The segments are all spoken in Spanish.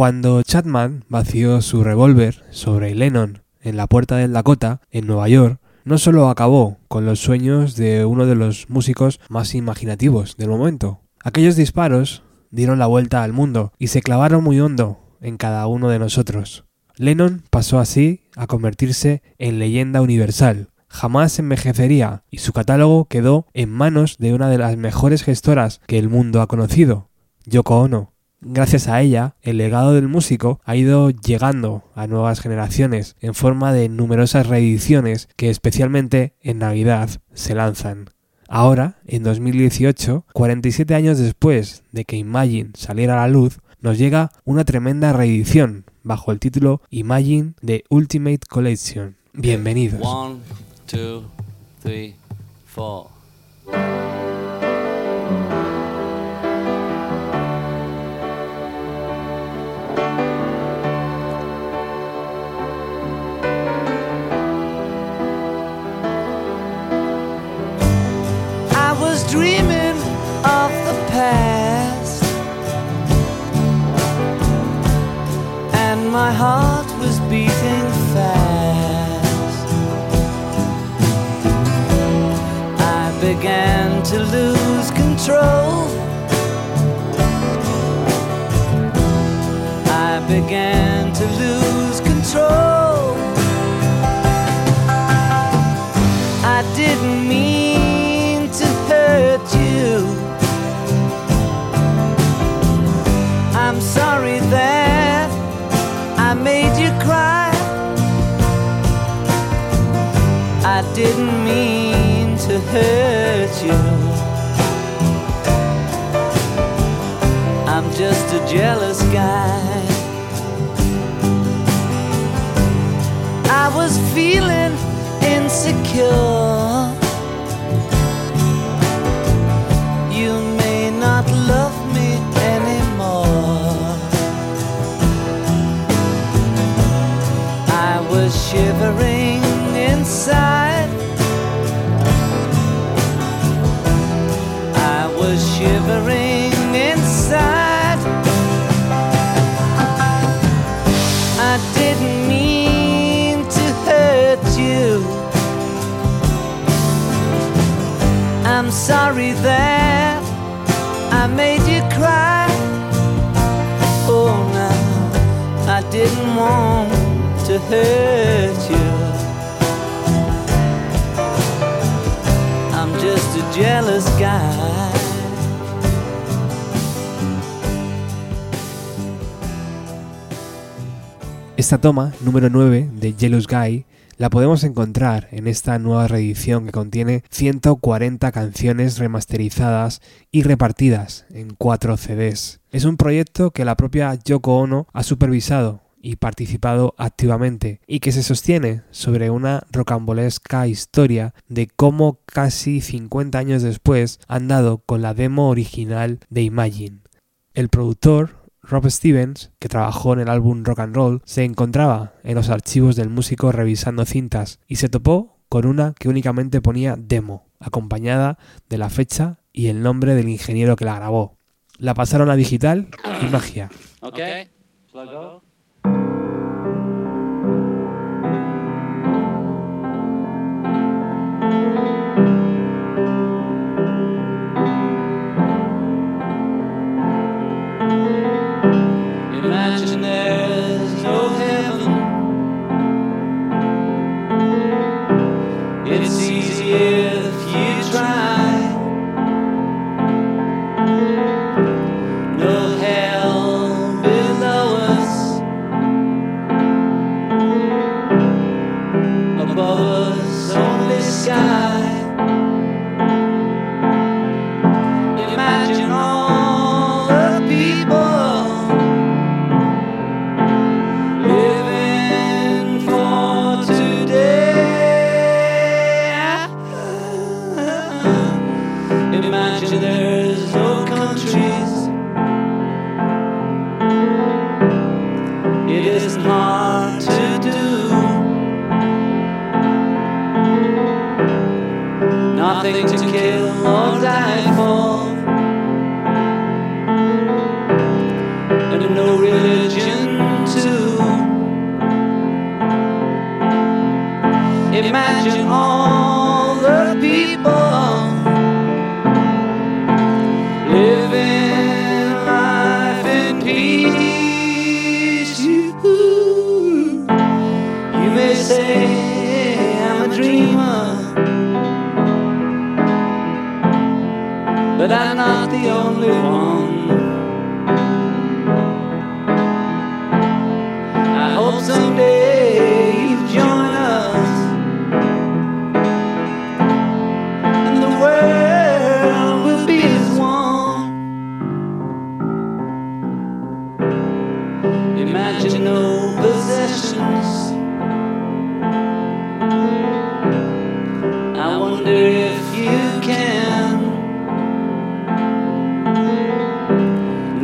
Cuando Chapman vació su revólver sobre Lennon en la puerta del Dakota, en Nueva York, no solo acabó con los sueños de uno de los músicos más imaginativos del momento. Aquellos disparos dieron la vuelta al mundo y se clavaron muy hondo en cada uno de nosotros. Lennon pasó así a convertirse en leyenda universal. Jamás envejecería y su catálogo quedó en manos de una de las mejores gestoras que el mundo ha conocido, Yoko Ono. Gracias a ella, el legado del músico ha ido llegando a nuevas generaciones en forma de numerosas reediciones que especialmente en Navidad se lanzan. Ahora, en 2018, 47 años después de que Imagine saliera a la luz, nos llega una tremenda reedición bajo el título Imagine The Ultimate Collection. Bienvenidos. Past, and my heart was beating fast. I began to lose control. I began to lose control. Sorry that I made you cry. I didn't mean to hurt you. I'm just a jealous guy. I was feeling insecure. Sorry that I made you cry. Oh, no, I didn't want to hurt you. I'm just a jealous guy. Esta toma, número 9 de Jealous Guy, la podemos encontrar en esta nueva reedición que contiene 140 canciones remasterizadas y repartidas en 4 CDs. Es un proyecto que la propia Yoko Ono ha supervisado y participado activamente y que se sostiene sobre una rocambolesca historia de cómo casi 50 años después han dado con la demo original de Imagine. El productor Rob Stevens, que trabajó en el álbum Rock and Roll, se encontraba en los archivos del músico revisando cintas y se topó con una que únicamente ponía demo, acompañada de la fecha y el nombre del ingeniero que la grabó. La pasaron a digital y magia. no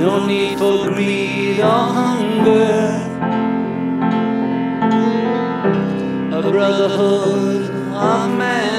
No need for greed or hunger. A brotherhood of man.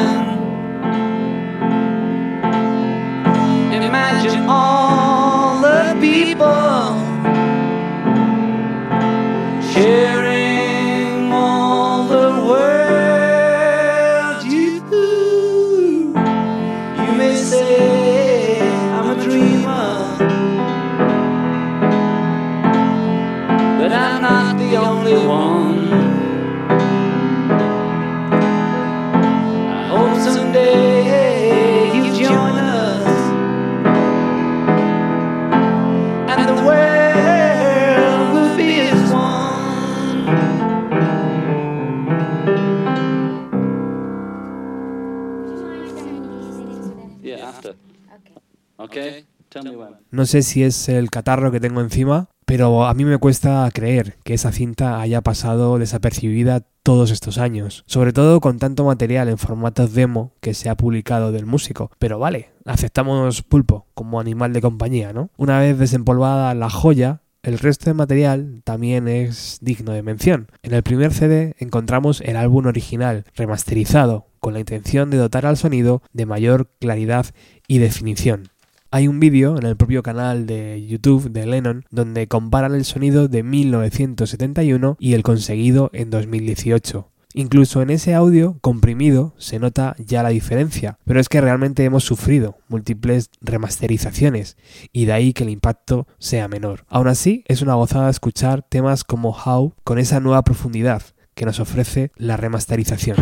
No sé si es el catarro que tengo encima, pero a mí me cuesta creer que esa cinta haya pasado desapercibida todos estos años, sobre todo con tanto material en formato demo que se ha publicado del músico. Pero vale, aceptamos pulpo como animal de compañía, ¿no? Una vez desempolvada la joya, el resto de material también es digno de mención. En el primer CD encontramos el álbum original, remasterizado, con la intención de dotar al sonido de mayor claridad y definición. Hay un vídeo en el propio canal de YouTube de Lennon donde comparan el sonido de 1971 y el conseguido en 2018. Incluso en ese audio comprimido se nota ya la diferencia, pero es que realmente hemos sufrido múltiples remasterizaciones y de ahí que el impacto sea menor. Aún así, es una gozada escuchar temas como How con esa nueva profundidad que nos ofrece la remasterización.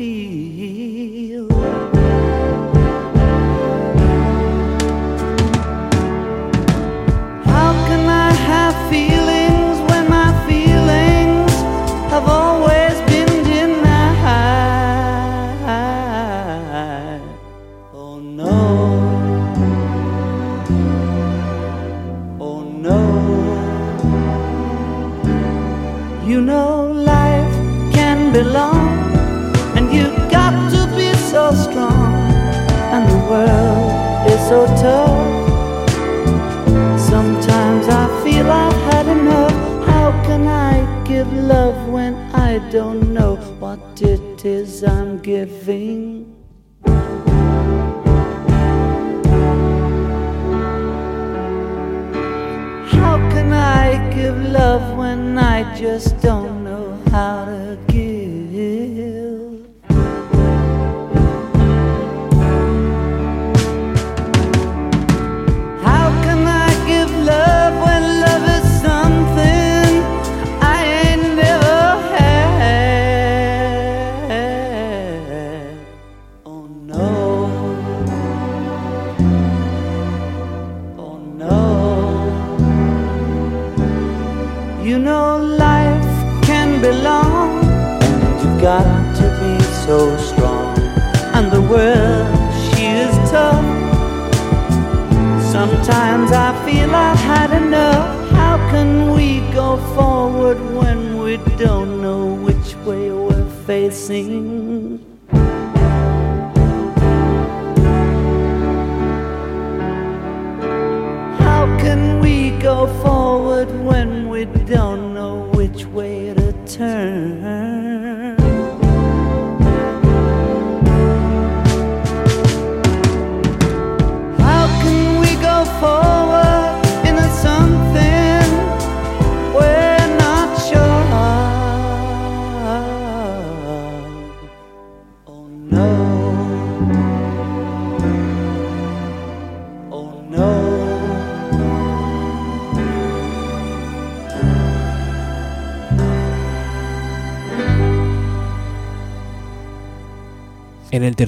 see so strong, and the world she is tough. Sometimes I feel I've had enough. How can we go forward when we don't know which way we're facing?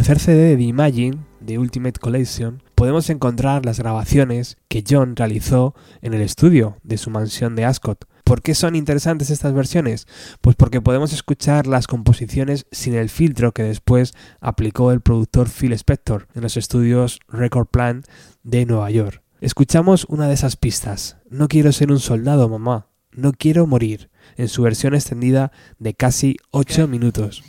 Tercer CD de Imagine, de Ultimate Collection, podemos encontrar las grabaciones que John realizó en el estudio de su mansión de Ascot. ¿Por qué son interesantes estas versiones? Pues porque podemos escuchar las composiciones sin el filtro que después aplicó el productor Phil Spector en los estudios Record Plant de Nueva York. Escuchamos una de esas pistas. No quiero ser un soldado, mamá. No quiero morir. En su versión extendida de casi 8 minutos.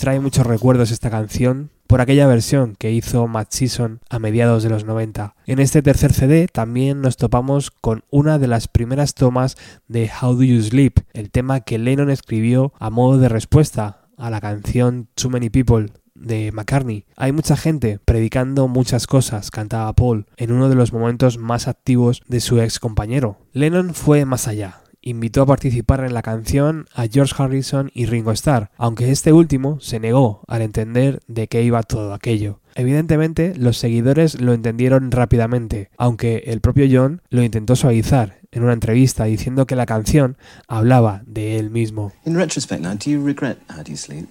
Trae muchos recuerdos esta canción por aquella versión que hizo Matt Season a mediados de los 90. En este tercer CD también nos topamos con una de las primeras tomas de How Do You Sleep, el tema que Lennon escribió a modo de respuesta a la canción Too Many People de McCartney. Hay mucha gente predicando muchas cosas, cantaba Paul, en uno de los momentos más activos de su ex compañero. Lennon fue más allá. Invitó a participar en la canción a George Harrison y Ringo Starr, aunque este último se negó al entender de qué iba todo aquello. Evidentemente, los seguidores lo entendieron rápidamente, aunque el propio John lo intentó suavizar en una entrevista diciendo que la canción hablaba de él mismo. In retrospect now, do you regret How Do You Sleep?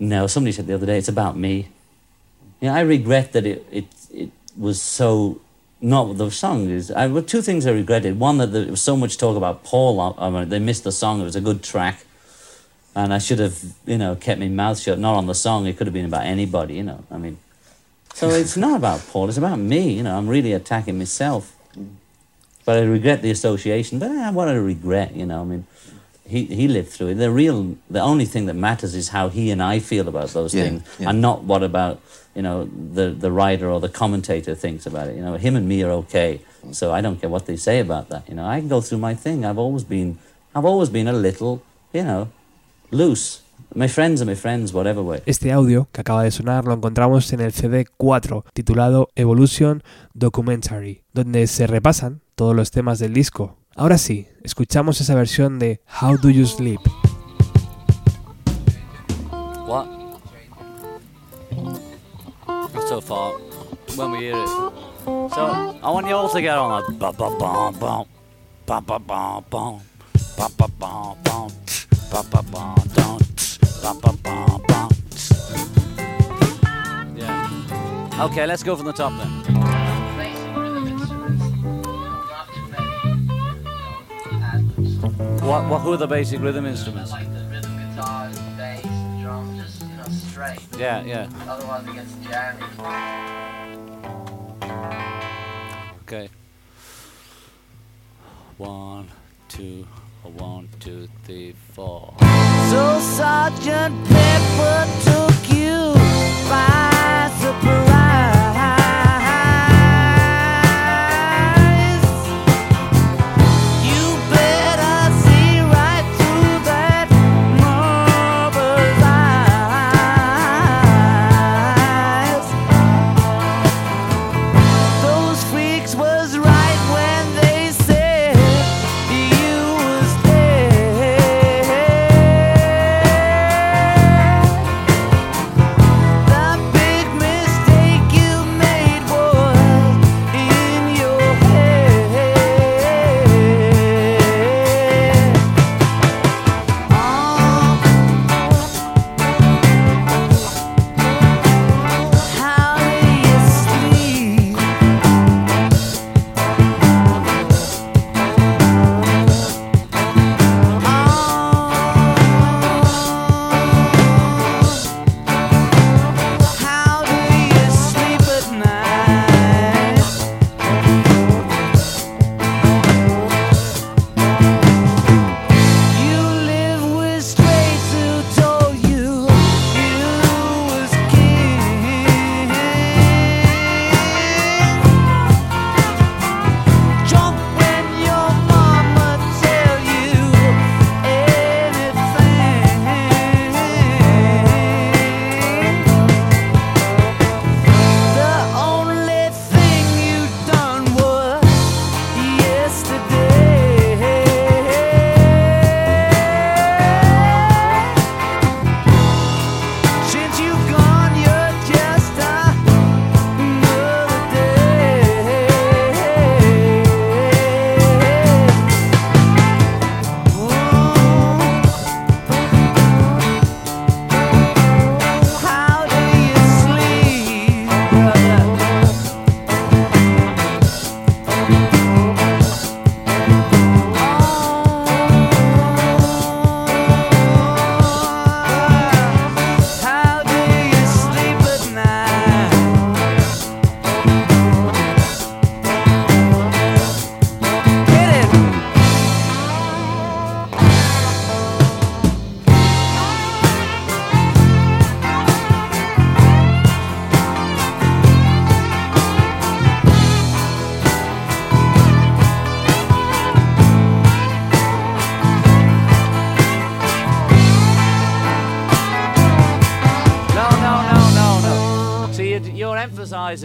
No, somebody said the other day, it's about me. Yeah, I regret that it, it, it was so not what the song is. I, well, two things I regretted. One, that there was so much talk about Paul. I mean, they missed the song. It was a good track. And I should have, you know, kept my mouth shut. Not on the song. It could have been about anybody, you know. I mean, so it's not about Paul. It's about me. You know, I'm really attacking myself. But I regret the association. But eh, what I regret, you know, I mean, he, he lived through it. The real, the only thing that matters is how he and I feel about those Yeah, things, yeah. and not what about you know the the writer or the commentator thinks about it. You know, him and me are okay, so I don't care what they say about that. You know, I can go through my thing. I've always been, I've always been a little, you know, loose. My friends are my friends, whatever way. Este audio que acaba de sonar lo encontramos en el CD 4 titulado Evolution Documentary, donde se repasan todos los temas del disco. Ahora sí, escuchamos esa versión de How Do You Sleep. What? When we hear it. So, I want you all to get on. Ba ba What? What? Who are the basic rhythm instruments? Like the rhythm guitar, bass, the drum, just you know straight. Yeah, yeah. Otherwise it gets jammy. Okay. One, two, one, two, three, four. So Sergeant Pepper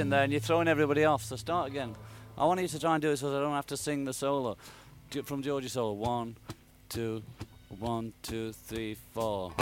and then and you're throwing everybody off. So start again. I want you to try and do it so I don't have to sing the solo from Georgie solo. One, two, one, two, three, four.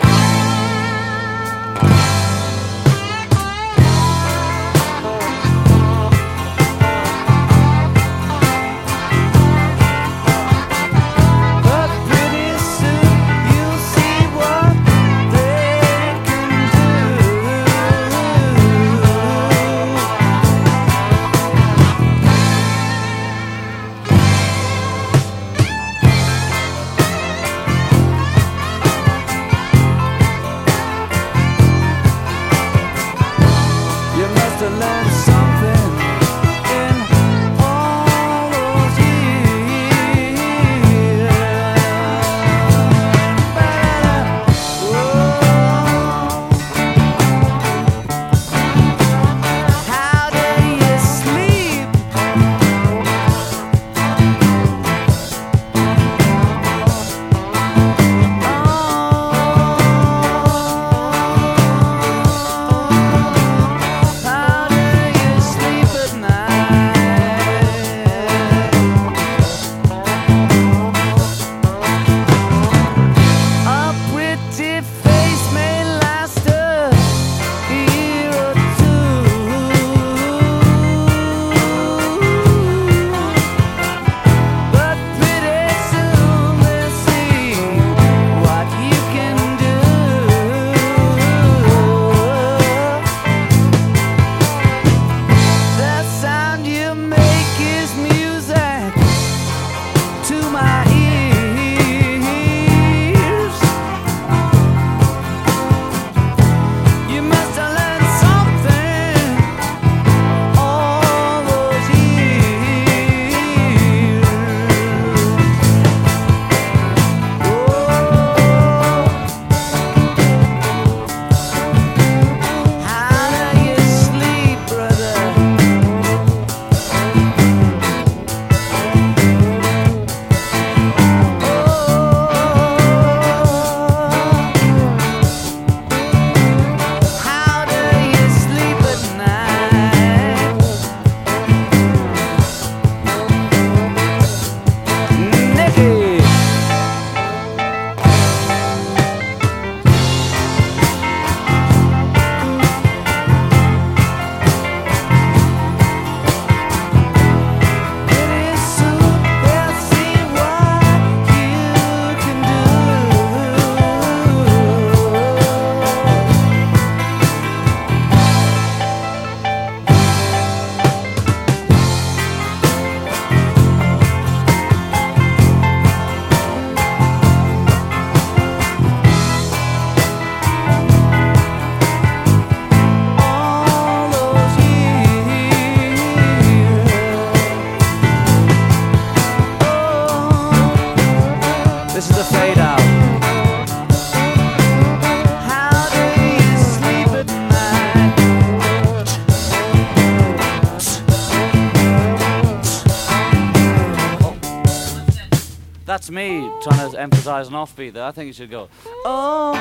That's me trying to emphasize an offbeat there. I think you should go. Oh,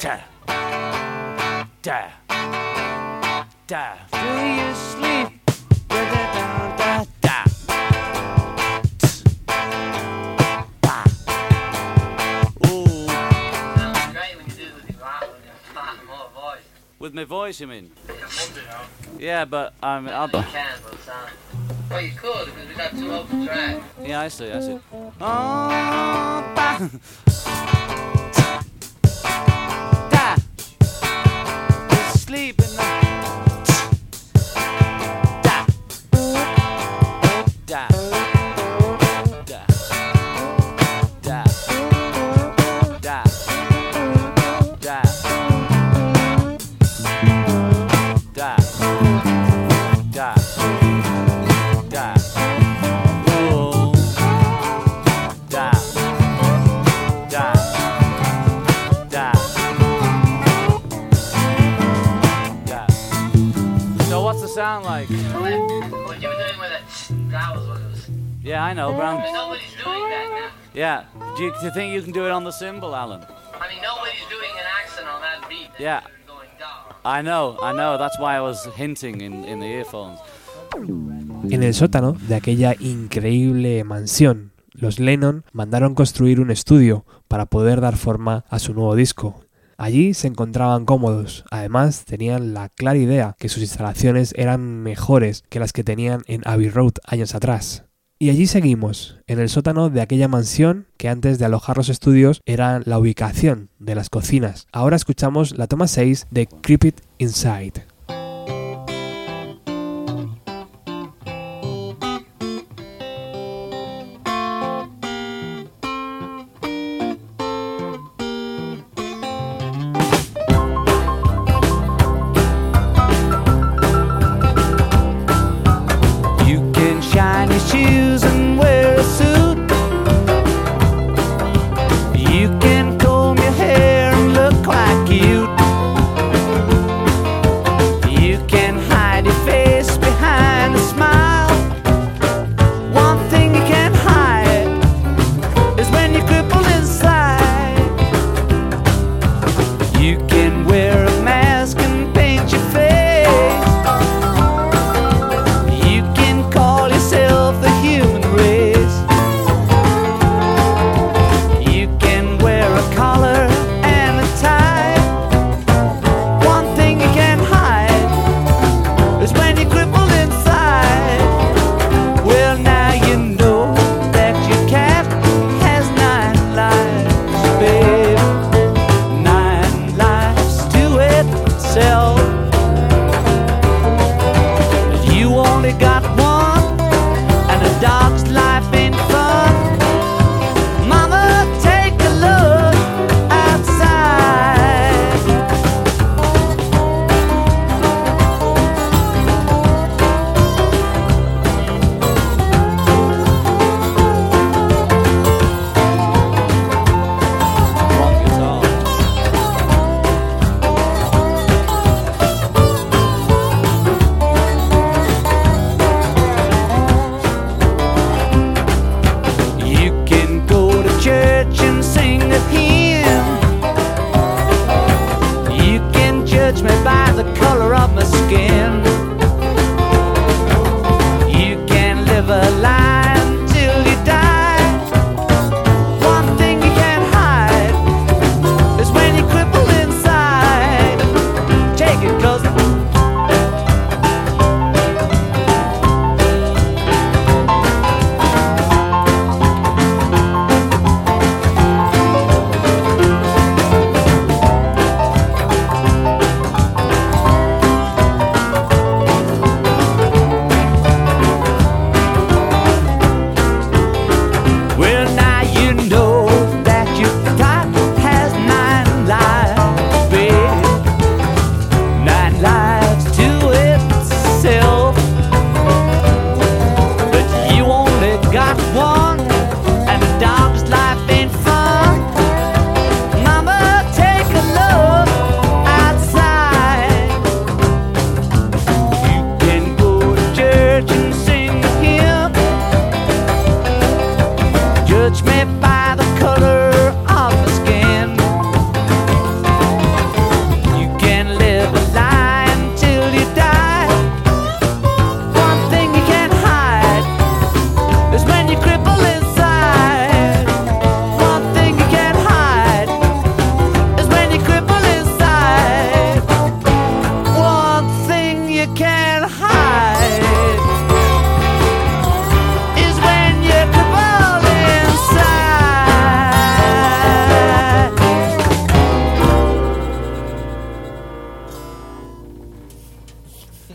da, da, da. Do you sleep? Da, da. With my voice, you mean? Yeah, but I'm. Um, I'll, well, you could, because we got two open tracks. Yeah, I see, I see. Oh, Sleep in the I know, but I'm. nobody's doing that now. Yeah. Do you, do you think you can do it on the cymbal, Alan? I mean, nobody's doing an accent on that beat. That's yeah. Going down. I know, I know. That's why I was hinting in, in the earphones. En el sótano de aquella increíble mansión, los Lennon mandaron construir un estudio para poder dar forma a su nuevo disco, Allí se encontraban cómodos, además tenían la clara idea que sus instalaciones eran mejores que las que tenían en Abbey Road años atrás. Y allí seguimos, en el sótano de aquella mansión que antes de alojar los estudios era la ubicación de las cocinas. Ahora escuchamos la toma 6 de Creep It Inside.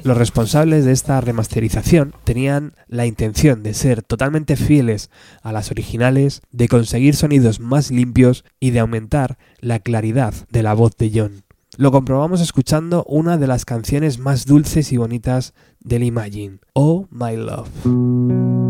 Los responsables de esta remasterización tenían la intención de ser totalmente fieles a las originales, de conseguir sonidos más limpios y de aumentar la claridad de la voz de John. Lo comprobamos escuchando una de las canciones más dulces y bonitas del Imagine, Oh My Love.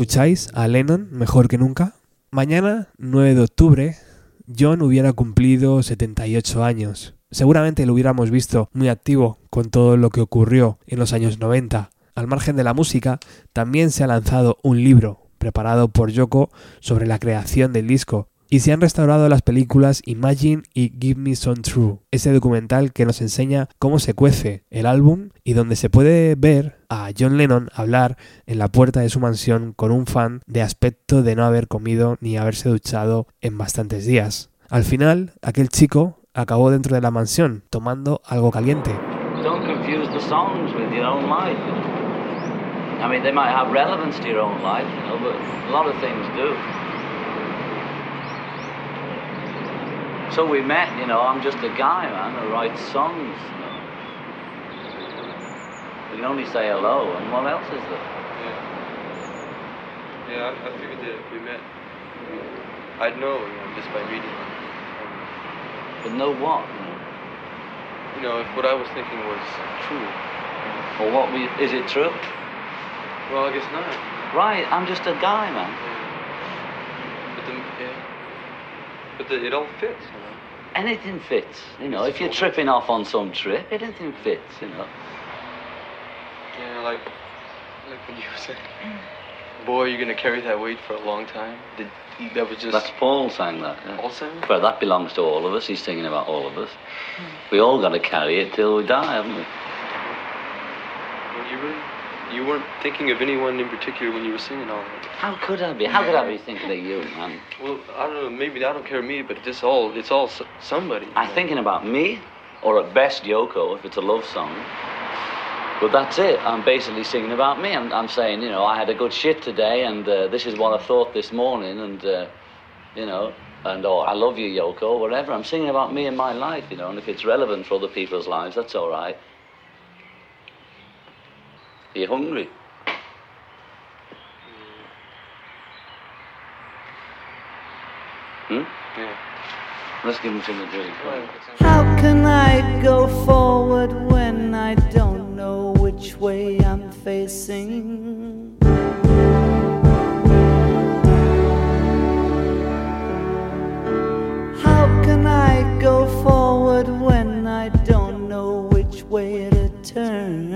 ¿Escucháis a Lennon mejor que nunca? Mañana, 9 de octubre, John hubiera cumplido 78 años. Seguramente lo hubiéramos visto muy activo con todo lo que ocurrió en los años 90. Al margen de la música, también se ha lanzado un libro preparado por Yoko sobre la creación del disco y se han restaurado las películas Imagine y Give Me Some True, ese documental que nos enseña cómo se cuece el álbum y donde se puede ver a John Lennon hablar en la puerta de su mansión con un fan de aspecto de no haber comido ni haberse duchado en bastantes días. Al final, aquel chico acabó dentro de la mansión tomando algo caliente. Don't confuse the songs with your own life. I mean, they might have relevance to your own life, you know, but a lot of things do. So we met, you know, I'm just a guy, man, who writes songs, you know. We can only say hello, and what else is there? Yeah. Yeah, I, I figured that if we met, I'd know, you know, just by reading. But know what? You know? You know, if what I was thinking was true. Or what we, is it true? Well, I guess not. Right, I'm just a guy, man. But the, yeah. But the, it all fits, you know. Anything fits, you know. If you're tripping off on some trip, anything fits, you know. Yeah, like, like when you were saying, boy, you're gonna carry that weight for a long time. Did, that was just That's Paul saying that. yeah. saying? Well, that belongs to all of us. He's singing about all of us. Hmm. We all got to carry it till we die, haven't we? Well, you really, you weren't thinking of anyone in particular when you were singing all that. How could I be? How could I be thinking of you, man? Well, I don't know. Maybe I don't care me, but it's all, it's all somebody. I'm know. thinking about me, or at best Yoko, if it's a love song. But that's it. I'm basically singing about me. I'm, I'm saying, you know, I had a good shit today, and uh, this is what I thought this morning, and uh, you know, and oh, I love you, Yoko, or whatever. I'm singing about me and my life, you know, and if it's relevant for other people's lives, that's all right. Are you hungry? Hmm? Yeah. Let's give him something to drink. How can I go forward when I don't know which way I'm facing? How can I go forward when I don't know which way to turn?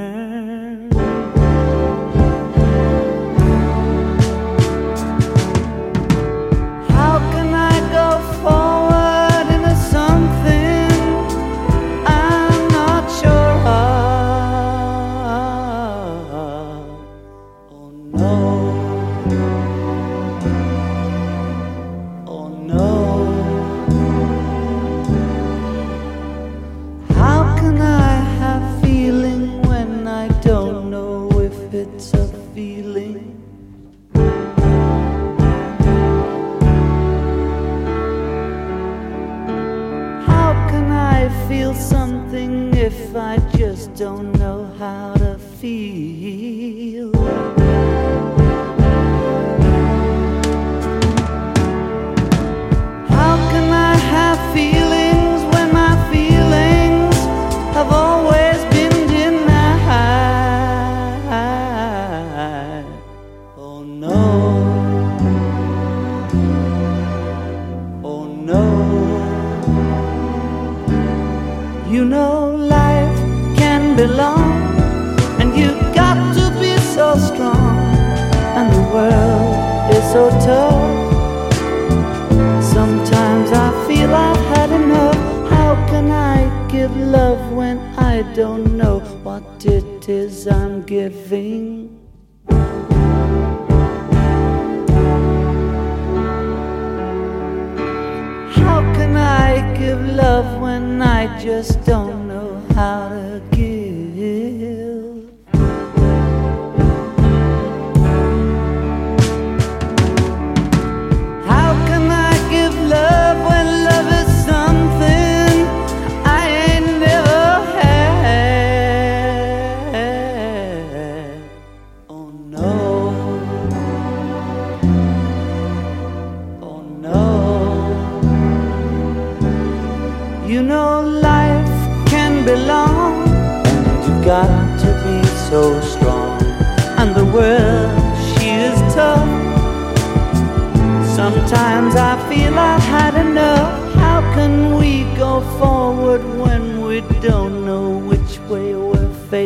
Give love when I just don't know how to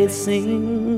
sing.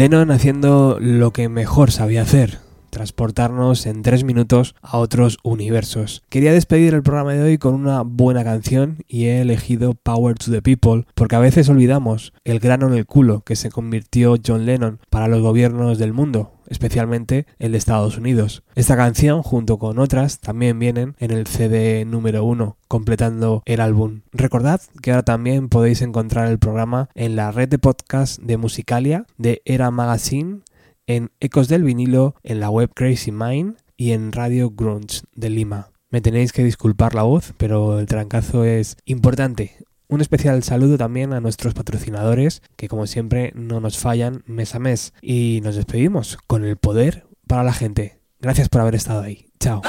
Lennon haciendo lo que mejor sabía hacer, transportarnos en tres minutos a otros universos. Quería despedir el programa de hoy con una buena canción y he elegido Power to the People porque a veces olvidamos el grano en el culo que se convirtió John Lennon para los gobiernos del mundo, especialmente el de Estados Unidos. Esta canción, junto con otras, también vienen en el CD número 1, completando el álbum. Recordad que ahora también podéis encontrar el programa en la red de podcast de Musicalia, de Era Magazine, en Ecos del Vinilo, en la web Crazy Mind y en Radio Grunge de Lima. Me tenéis que disculpar la voz, pero el trancazo es importante. Un especial saludo también a nuestros patrocinadores, que como siempre no nos fallan mes a mes. Y nos despedimos con el poder para la gente. Gracias por haber estado ahí. Chao.